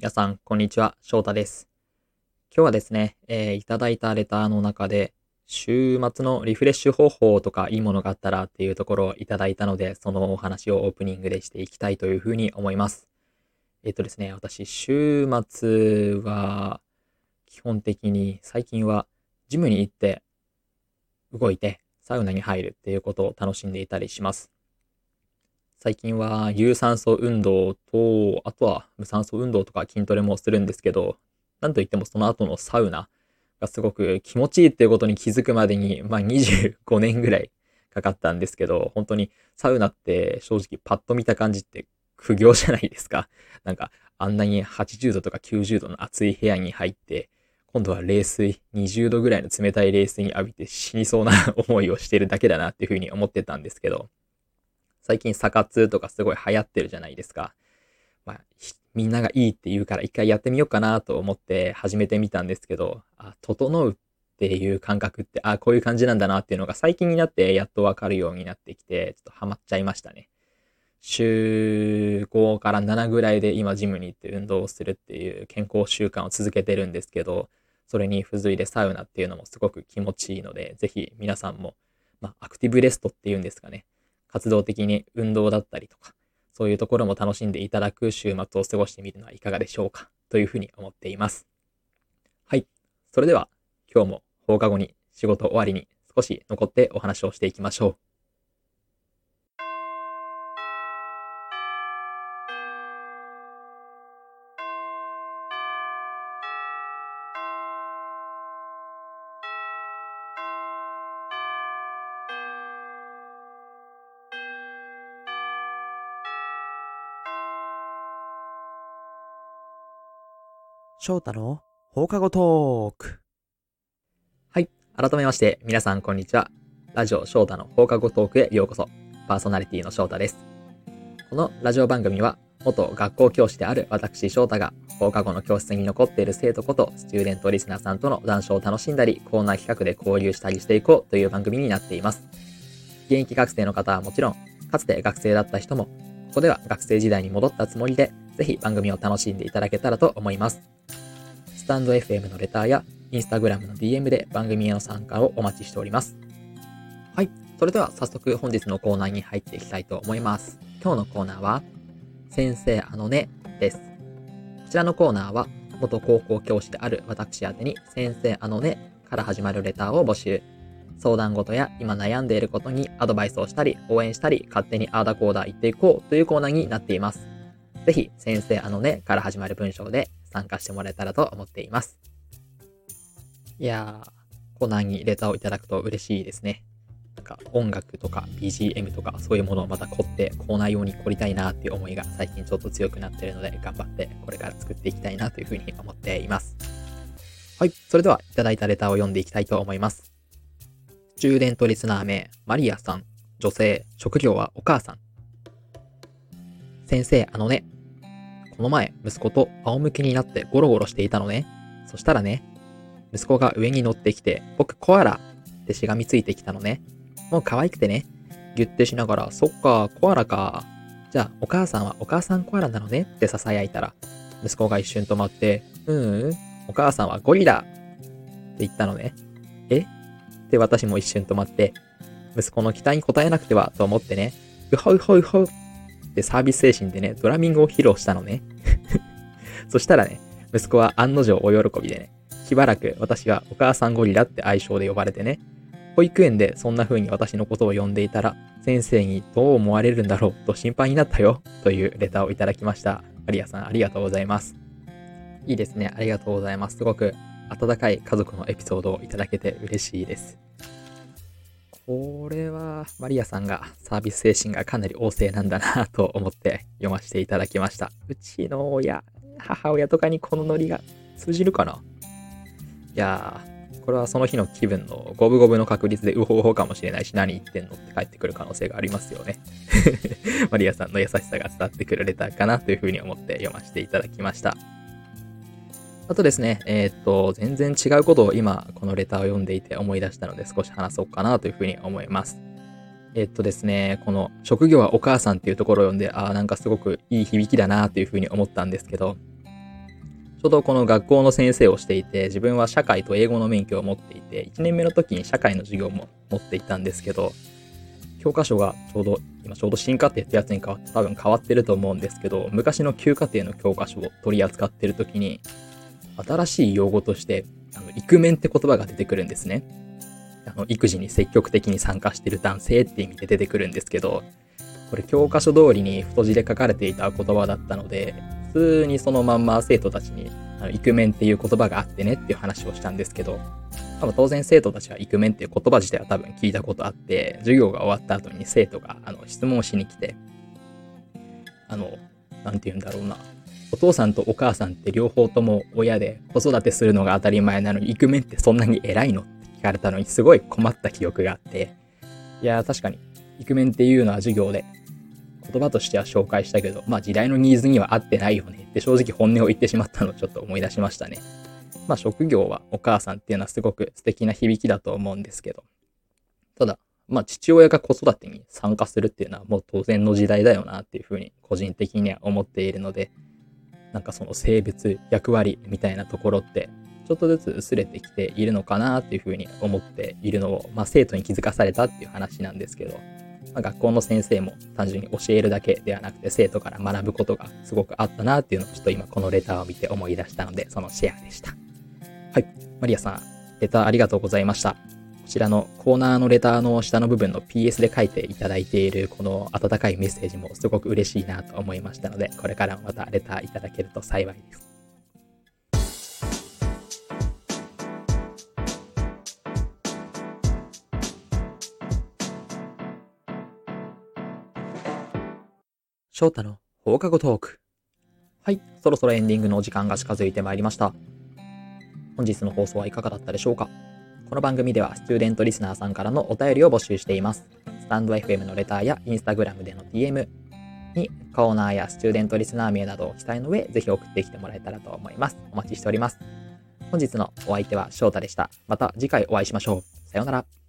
皆さん、こんにちは。翔太です。今日はですね、えーいただいたレターの中で、週末のリフレッシュ方法とかいいものがあったらっていうところをいただいたので、そのお話をオープニングでしていきたいというふうに思います。えっ、とですね、私、週末は、基本的に最近はジムに行って、動いて、サウナに入るっていうことを楽しんでいたりします。最近は有酸素運動と、あとは無酸素運動とか筋トレもするんですけど、なんといってもその後のサウナがすごく気持ちいいっていうことに気づくまでに、まあ25年ぐらいかかったんですけど、本当にサウナって正直パッと見た感じって苦行じゃないですか。なんかあんなに80度とか90度の暑い部屋に入って、今度は冷水、20度ぐらいの冷たい冷水に浴びて死にそうな思いをしてるだけだなっていうふうに思ってたんですけど、最近サ活とかすごい流行ってるじゃないですか。まあ、みんながいいって言うから一回やってみようかなと思って始めてみたんですけど、あ、整うっていう感覚って、あ、こういう感じなんだなっていうのが最近になってやっとわかるようになってきて、ちょっとハマっちゃいましたね。週5から7ぐらいで今ジムに行って運動をするっていう健康習慣を続けてるんですけど、それに付随でサウナっていうのもすごく気持ちいいので、ぜひ皆さんも、まあ、アクティブレストっていうんですかね。活動的に運動だったりとか、そういうところも楽しんでいただく週末を過ごしてみるのはいかがでしょうかというふうに思っています。はい。それでは、今日も放課後に仕事終わりに少し残ってお話をしていきましょう。翔太の放課後トーク。はい。改めまして、皆さんこんにちは。ラジオ翔太の放課後トークへようこそ。パーソナリティの翔太です。このラジオ番組は、元学校教師である私翔太が、放課後の教室に残っている生徒こと、スチューデントリスナーさんとの談笑を楽しんだり、コーナー企画で交流したりしていこうという番組になっています。現役学生の方はもちろん、かつて学生だった人も、ここでは学生時代に戻ったつもりで、ぜひ番組を楽しんでいただけたらと思います。スタンド FM のレターや、インスタグラムの DM で番組への参加をお待ちしております。はい。それでは早速本日のコーナーに入っていきたいと思います。今日のコーナーは、先生あのねです。こちらのコーナーは、元高校教師である私宛に、先生あのねから始まるレターを募集。相談事や今悩んでいることにアドバイスをしたり、応援したり、勝手にアーダコーダー言っていこうというコーナーになっています。ぜひ、先生あのねから始まる文章で参加してもらえたらと思っています。いやー、コーナーにレターをいただくと嬉しいですね。なんか音楽とか BGM とかそういうものをまた凝ってコーナー用に凝りたいなっていう思いが最近ちょっと強くなってるので頑張ってこれから作っていきたいなというふうに思っています。はい。それではいただいたレターを読んでいきたいと思います。スチューデントリスナー名、マリアさん。女性、職業はお母さん。先生、あのね、この前、息子と仰向けになってゴロゴロしていたのね。そしたらね、息子が上に乗ってきて、僕コアラってしがみついてきたのね。もう可愛くてね。ギュッてしながら、そっか、コアラか。じゃあ、お母さんはお母さんコアラなのね？って囁いたら、息子が一瞬止まって、ううん、お母さんはゴリラって言ったのね。え？って私も一瞬止まって、息子の期待に応えなくてはと思ってね、うほうほうほうってサービス精神でね、ドラミングを披露したのね。そしたらね、息子は案の定お喜びでね、しばらく私はお母さんゴリラって愛称で呼ばれてね、保育園でそんな風に私のことを呼んでいたら、先生にどう思われるんだろうと心配になったよ、というレターをいただきました。マリアさん、ありがとうございます。いいですね、ありがとうございます。すごく温かい家族のエピソードをいただけて嬉しいです。これは、マリアさんがサービス精神がかなり旺盛なんだなと思って読ませていただきました。うちの親、母親とかにこのノリが通じるかな？いやー、これはその日の気分の五分五分の確率でウホウホかもしれないし、何言ってんのって返ってくる可能性がありますよね。マリアさんの優しさが伝わってくるレターかなというふうに思って読ませていただきました。あとですね、えーっと、全然違うことを今、このレターを読んでいて思い出したので少し話そうかなというふうに思います。えーっとですね、この職業はお母さんっていうところを読んで、ああ、なんかすごくいい響きだなというふうに思ったんですけど、ちょうどこの学校の先生をしていて、自分は社会と英語の免許を持っていて、1年目の時に社会の授業も持っていたんですけど、教科書がちょうど、今ちょうど新課程ってやつに変わって多分変わってると思うんですけど、昔の旧課程の教科書を取り扱ってる時に、新しい用語として、あの、イクメンって言葉が出てくるんですね。あの、育児に積極的に参加してる男性って意味で出てくるんですけど、これ教科書通りに太字で書かれていた言葉だったので、普通にそのまんま生徒たちに、あの、イクメンっていう言葉があってねっていう話をしたんですけど、多分当然生徒たちはイクメンっていう言葉自体は多分聞いたことあって、授業が終わった後に生徒があの質問をしに来て、あの、なんて言うんだろうな。お父さんとお母さんって両方とも親で子育てするのが当たり前なのに、イクメンってそんなに偉いのって聞かれたのにすごい困った記憶があって、いや確かに、イクメンっていうのは授業で言葉としては紹介したけど、まあ時代のニーズには合ってないよねって正直本音を言ってしまったのをちょっと思い出しましたね。まあ職業はお母さんっていうのはすごく素敵な響きだと思うんですけど、ただ、まあ父親が子育てに参加するっていうのはもう当然の時代だよなっていうふうに個人的には思っているので、なんかその性別、役割みたいなところってちょっとずつ薄れてきているのかなっていうふうに思っているのを、まあ生徒に気づかされたっていう話なんですけど、まあ、学校の先生も単純に教えるだけではなくて生徒から学ぶことがすごくあったなっていうのをちょっと今このレターを見て思い出したのでそのシェアでした。はい。マリアさん、レターありがとうございました。ちらのコーナーのレターの下の部分の PS で書いていただいているこの温かいメッセージもすごく嬉しいなと思いましたので、これからもまたレターいただけると幸いです。翔太の放課後トーク。はい、そろそろエンディングのお時間が近づいてまいりました。本日の放送はいかがだったでしょうか？この番組ではスチューデントリスナーさんからのお便りを募集しています。スタンド FM のレターやインスタグラムでの DM にコーナーやスチューデントリスナー名などを記載の上、ぜひ送ってきてもらえたらと思います。お待ちしております。本日のお相手は翔太でした。また次回お会いしましょう。さようなら。